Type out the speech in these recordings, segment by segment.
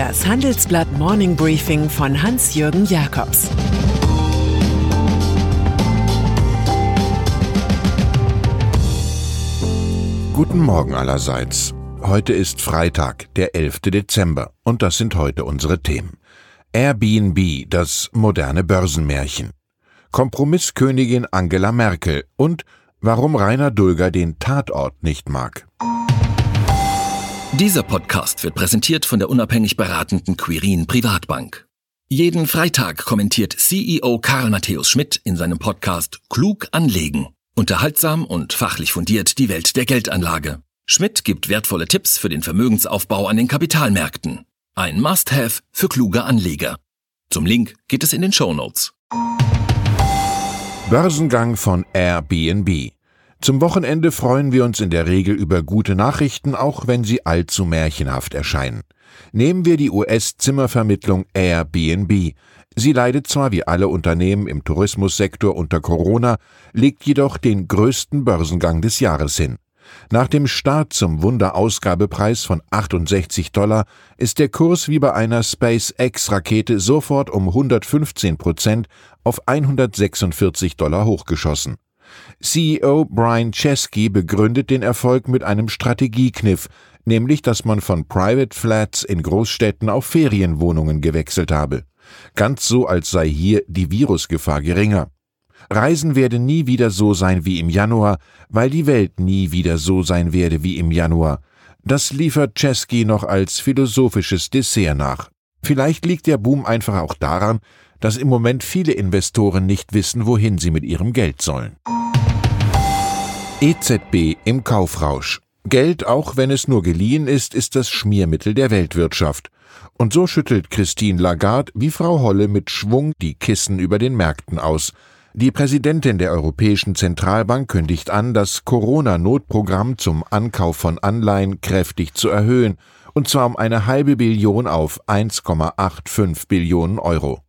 Das Handelsblatt Morning Briefing von Hans-Jürgen Jakobs Guten Morgen allerseits. Heute ist Freitag, der 11. Dezember, und das sind heute unsere Themen. Airbnb, das moderne Börsenmärchen. Kompromisskönigin Angela Merkel und warum Rainer Dulger den Tatort nicht mag. Dieser Podcast wird präsentiert von der unabhängig beratenden Quirin Privatbank. Jeden Freitag kommentiert CEO Karl Matthäus Schmidt in seinem Podcast Klug anlegen. Unterhaltsam und fachlich fundiert die Welt der Geldanlage. Schmidt gibt wertvolle Tipps für den Vermögensaufbau an den Kapitalmärkten. Ein Must-Have für kluge Anleger. Zum Link geht es in den Show Notes. Börsengang von Airbnb. Zum Wochenende freuen wir uns in der Regel über gute Nachrichten, auch wenn sie allzu märchenhaft erscheinen. Nehmen wir die US-Zimmervermittlung Airbnb. Sie leidet zwar wie alle Unternehmen im Tourismussektor unter Corona, legt jedoch den größten Börsengang des Jahres hin. Nach dem Start zum Wunderausgabepreis von 68 Dollar ist der Kurs wie bei einer SpaceX-Rakete sofort um 115 Prozent auf 146 Dollar hochgeschossen. CEO Brian Chesky begründet den Erfolg mit einem Strategiekniff, nämlich dass man von Private Flats in Großstädten auf Ferienwohnungen gewechselt habe. Ganz so, als sei hier die Virusgefahr geringer. Reisen werde nie wieder so sein wie im Januar, weil die Welt nie wieder so sein werde wie im Januar. Das liefert Chesky noch als philosophisches Dessert nach. Vielleicht liegt der Boom einfach auch daran, dass im Moment viele Investoren nicht wissen, wohin sie mit ihrem Geld sollen. EZB im Kaufrausch. Geld, auch wenn es nur geliehen ist, ist das Schmiermittel der Weltwirtschaft. Und so schüttelt Christine Lagarde wie Frau Holle mit Schwung die Kissen über den Märkten aus. Die Präsidentin der Europäischen Zentralbank kündigt an, das Corona-Notprogramm zum Ankauf von Anleihen kräftig zu erhöhen, und zwar um eine halbe Billion auf 1,85 Billionen Euro.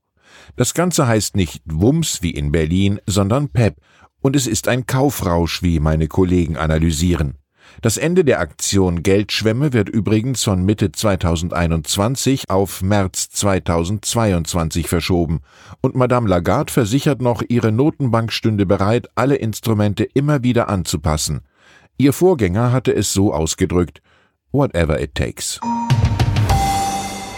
Das Ganze heißt nicht Wumms wie in Berlin, sondern PEP, und es ist ein Kaufrausch, wie meine Kollegen analysieren. Das Ende der Aktion Geldschwemme wird übrigens von Mitte 2021 auf März 2022 verschoben, und Madame Lagarde versichert noch, ihre Notenbank stünde bereit, alle Instrumente immer wieder anzupassen. Ihr Vorgänger hatte es so ausgedrückt, whatever it takes.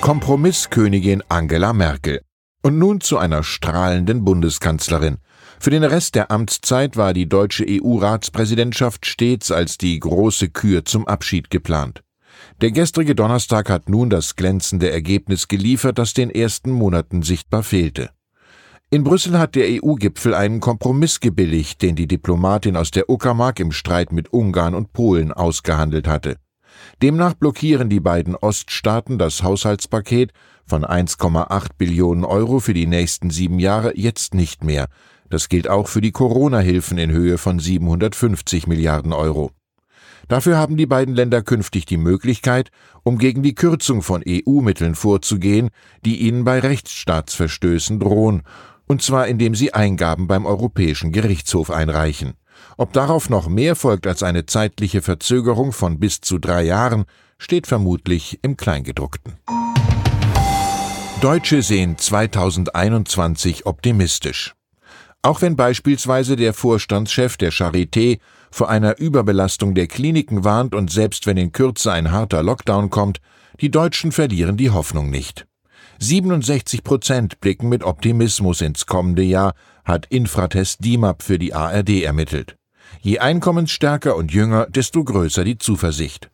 Kompromisskönigin Angela Merkel. Und nun zu einer strahlenden Bundeskanzlerin. Für den Rest der Amtszeit war die deutsche EU-Ratspräsidentschaft stets als die große Kür zum Abschied geplant. Der gestrige Donnerstag hat nun das glänzende Ergebnis geliefert, das den ersten Monaten sichtbar fehlte. In Brüssel hat der EU-Gipfel einen Kompromiss gebilligt, den die Diplomatin aus der Uckermark im Streit mit Ungarn und Polen ausgehandelt hatte. Demnach blockieren die beiden Oststaaten das Haushaltspaket von 1,8 Billionen Euro für die nächsten sieben Jahre jetzt nicht mehr, das gilt auch für die Corona-Hilfen in Höhe von 750 Milliarden Euro. Dafür haben die beiden Länder künftig die Möglichkeit, um gegen die Kürzung von EU-Mitteln vorzugehen, die ihnen bei Rechtsstaatsverstößen drohen, und zwar indem sie Eingaben beim Europäischen Gerichtshof einreichen. Ob darauf noch mehr folgt als eine zeitliche Verzögerung von bis zu drei Jahren, steht vermutlich im Kleingedruckten. Deutsche sehen 2021 optimistisch. Auch wenn beispielsweise der Vorstandschef der Charité vor einer Überbelastung der Kliniken warnt und selbst wenn in Kürze ein harter Lockdown kommt, die Deutschen verlieren die Hoffnung nicht. 67 Prozent blicken mit Optimismus ins kommende Jahr, hat Infratest DIMAP für die ARD ermittelt. Je einkommensstärker und jünger, desto größer die Zuversicht.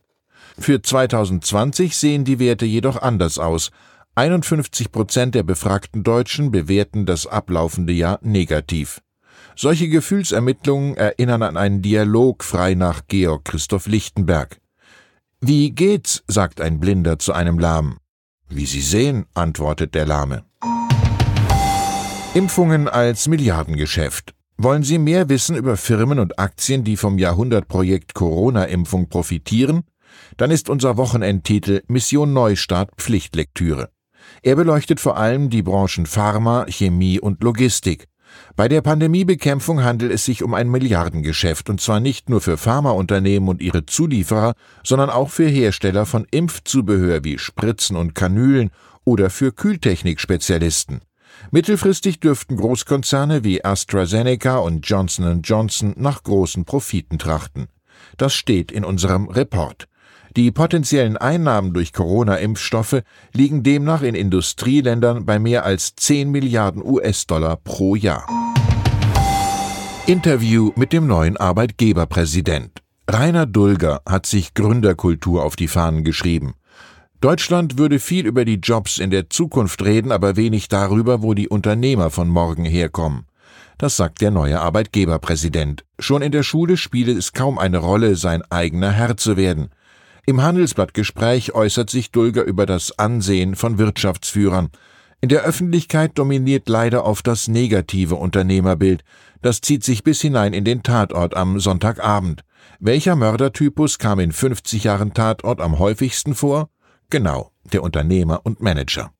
Für 2020 sehen die Werte jedoch anders aus, 51 Prozent der befragten Deutschen bewerten das ablaufende Jahr negativ. Solche Gefühlsermittlungen erinnern an einen Dialog frei nach Georg Christoph Lichtenberg. Wie geht's? sagt ein Blinder zu einem Lahmen. Wie Sie sehen, antwortet der Lahme. Impfungen als Milliardengeschäft. Wollen Sie mehr wissen über Firmen und Aktien, die vom Jahrhundertprojekt Corona-Impfung profitieren? Dann ist unser Wochenendtitel Mission Neustart Pflichtlektüre. Er beleuchtet vor allem die Branchen Pharma, Chemie und Logistik. Bei der Pandemiebekämpfung handelt es sich um ein Milliardengeschäft, und zwar nicht nur für Pharmaunternehmen und ihre Zulieferer, sondern auch für Hersteller von Impfzubehör wie Spritzen und Kanülen oder für Kühltechnikspezialisten. Mittelfristig dürften Großkonzerne wie AstraZeneca und Johnson Johnson nach großen Profiten trachten. Das steht in unserem Report. Die potenziellen Einnahmen durch Corona-Impfstoffe liegen demnach in Industrieländern bei mehr als 10 Milliarden US-Dollar pro Jahr. Interview mit dem neuen Arbeitgeberpräsident. Rainer Dulger hat sich Gründerkultur auf die Fahnen geschrieben. Deutschland würde viel über die Jobs in der Zukunft reden, aber wenig darüber, wo die Unternehmer von morgen herkommen. Das sagt der neue Arbeitgeberpräsident. Schon in der Schule spiele es kaum eine Rolle, sein eigener Herr zu werden. Im Handelsblattgespräch äußert sich Dulger über das Ansehen von Wirtschaftsführern. In der Öffentlichkeit dominiert leider oft das negative Unternehmerbild. Das zieht sich bis hinein in den Tatort am Sonntagabend. Welcher Mördertypus kam in 50 Jahren Tatort am häufigsten vor? Genau, der Unternehmer und Manager.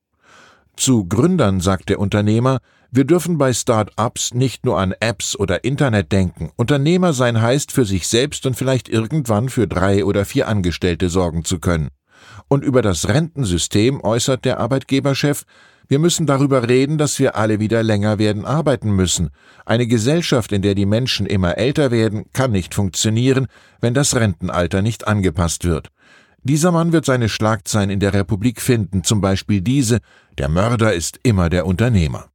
Zu Gründern sagt der Unternehmer, wir dürfen bei Start-ups nicht nur an Apps oder Internet denken. Unternehmer sein heißt, für sich selbst und vielleicht irgendwann für drei oder vier Angestellte sorgen zu können. Und über das Rentensystem äußert der Arbeitgeberchef, wir müssen darüber reden, dass wir alle wieder länger werden arbeiten müssen. Eine Gesellschaft, in der die Menschen immer älter werden, kann nicht funktionieren, wenn das Rentenalter nicht angepasst wird. Dieser Mann wird seine Schlagzeilen in der Republik finden, zum Beispiel diese, der Mörder ist immer der Unternehmer.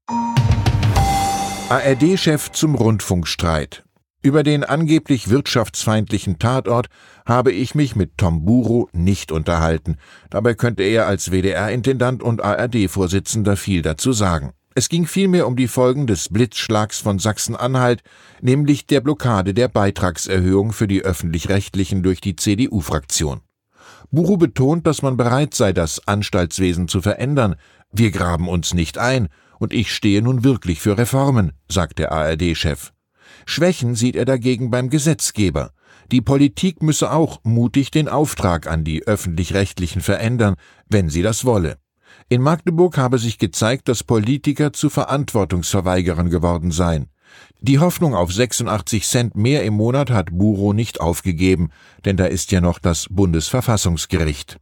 ARD-Chef zum Rundfunkstreit. Über den angeblich wirtschaftsfeindlichen Tatort habe ich mich mit Tom Buro nicht unterhalten. Dabei könnte er als WDR-Intendant und ARD-Vorsitzender viel dazu sagen. Es ging vielmehr um die Folgen des Blitzschlags von Sachsen-Anhalt, nämlich der Blockade der Beitragserhöhung für die öffentlich-rechtlichen durch die CDU-Fraktion. Buro betont, dass man bereit sei, das Anstaltswesen zu verändern. Wir graben uns nicht ein, und ich stehe nun wirklich für Reformen, sagt der ARD-Chef. Schwächen sieht er dagegen beim Gesetzgeber. Die Politik müsse auch mutig den Auftrag an die öffentlich-rechtlichen verändern, wenn sie das wolle. In Magdeburg habe sich gezeigt, dass Politiker zu Verantwortungsverweigerern geworden seien. Die Hoffnung auf 86 Cent mehr im Monat hat Buro nicht aufgegeben, denn da ist ja noch das Bundesverfassungsgericht.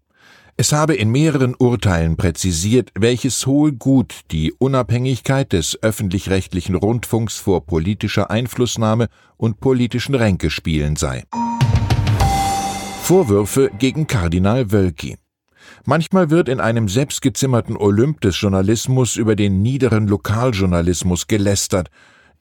Es habe in mehreren Urteilen präzisiert, welches hohe Gut die Unabhängigkeit des öffentlich-rechtlichen Rundfunks vor politischer Einflussnahme und politischen Ränkespielen sei. Vorwürfe gegen Kardinal Wölki Manchmal wird in einem selbstgezimmerten Olymp des Journalismus über den niederen Lokaljournalismus gelästert,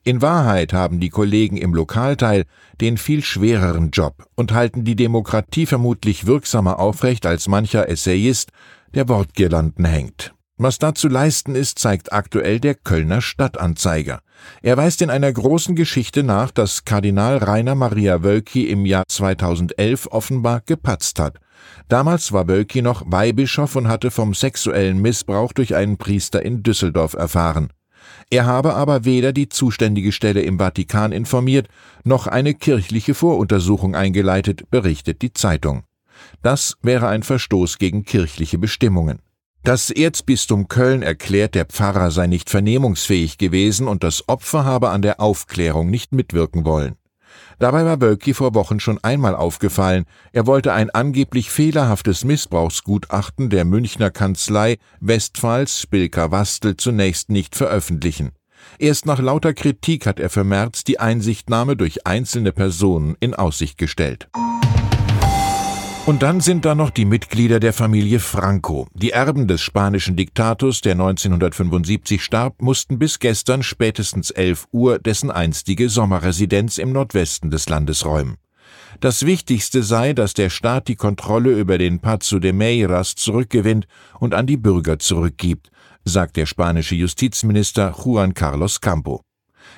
in Wahrheit haben die Kollegen im Lokalteil den viel schwereren Job und halten die Demokratie vermutlich wirksamer aufrecht als mancher Essayist, der Wortgirlanden hängt. Was da zu leisten ist, zeigt aktuell der Kölner Stadtanzeiger. Er weist in einer großen Geschichte nach, dass Kardinal Rainer Maria Wölki im Jahr 2011 offenbar gepatzt hat. Damals war Wölki noch Weihbischof und hatte vom sexuellen Missbrauch durch einen Priester in Düsseldorf erfahren. Er habe aber weder die zuständige Stelle im Vatikan informiert, noch eine kirchliche Voruntersuchung eingeleitet, berichtet die Zeitung. Das wäre ein Verstoß gegen kirchliche Bestimmungen. Das Erzbistum Köln erklärt, der Pfarrer sei nicht vernehmungsfähig gewesen und das Opfer habe an der Aufklärung nicht mitwirken wollen. Dabei war Wölki vor Wochen schon einmal aufgefallen, er wollte ein angeblich fehlerhaftes Missbrauchsgutachten der Münchner Kanzlei Westphals Spilker-Wastel zunächst nicht veröffentlichen. Erst nach lauter Kritik hat er für März die Einsichtnahme durch einzelne Personen in Aussicht gestellt. Und dann sind da noch die Mitglieder der Familie Franco. Die Erben des spanischen Diktators, der 1975 starb, mussten bis gestern spätestens 11 Uhr dessen einstige Sommerresidenz im Nordwesten des Landes räumen. Das Wichtigste sei, dass der Staat die Kontrolle über den Pazo de Meiras zurückgewinnt und an die Bürger zurückgibt, sagt der spanische Justizminister Juan Carlos Campo.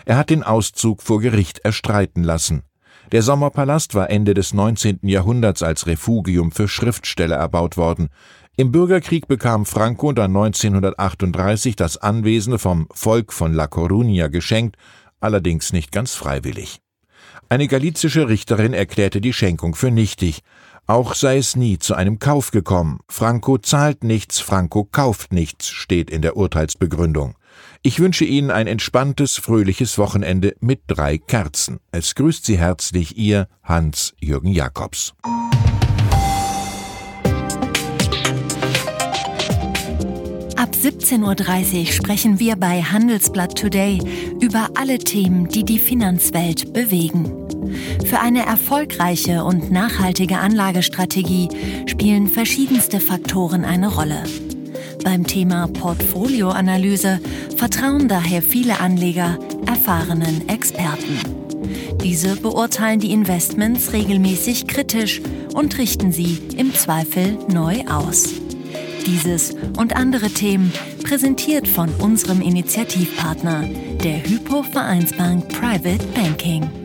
Er hat den Auszug vor Gericht erstreiten lassen. Der Sommerpalast war Ende des 19. Jahrhunderts als Refugium für Schriftsteller erbaut worden. Im Bürgerkrieg bekam Franco dann 1938 das Anwesen vom Volk von La Coruña geschenkt, allerdings nicht ganz freiwillig. Eine galizische Richterin erklärte die Schenkung für nichtig. Auch sei es nie zu einem Kauf gekommen. Franco zahlt nichts, Franco kauft nichts, steht in der Urteilsbegründung. Ich wünsche Ihnen ein entspanntes, fröhliches Wochenende mit drei Kerzen. Es grüßt Sie herzlich Ihr Hans-Jürgen Jakobs. Ab 17.30 Uhr sprechen wir bei Handelsblatt Today über alle Themen, die die Finanzwelt bewegen. Für eine erfolgreiche und nachhaltige Anlagestrategie spielen verschiedenste Faktoren eine Rolle. Beim Thema Portfolioanalyse vertrauen daher viele Anleger erfahrenen Experten. Diese beurteilen die Investments regelmäßig kritisch und richten sie im Zweifel neu aus. Dieses und andere Themen präsentiert von unserem Initiativpartner, der Hypo Vereinsbank Private Banking.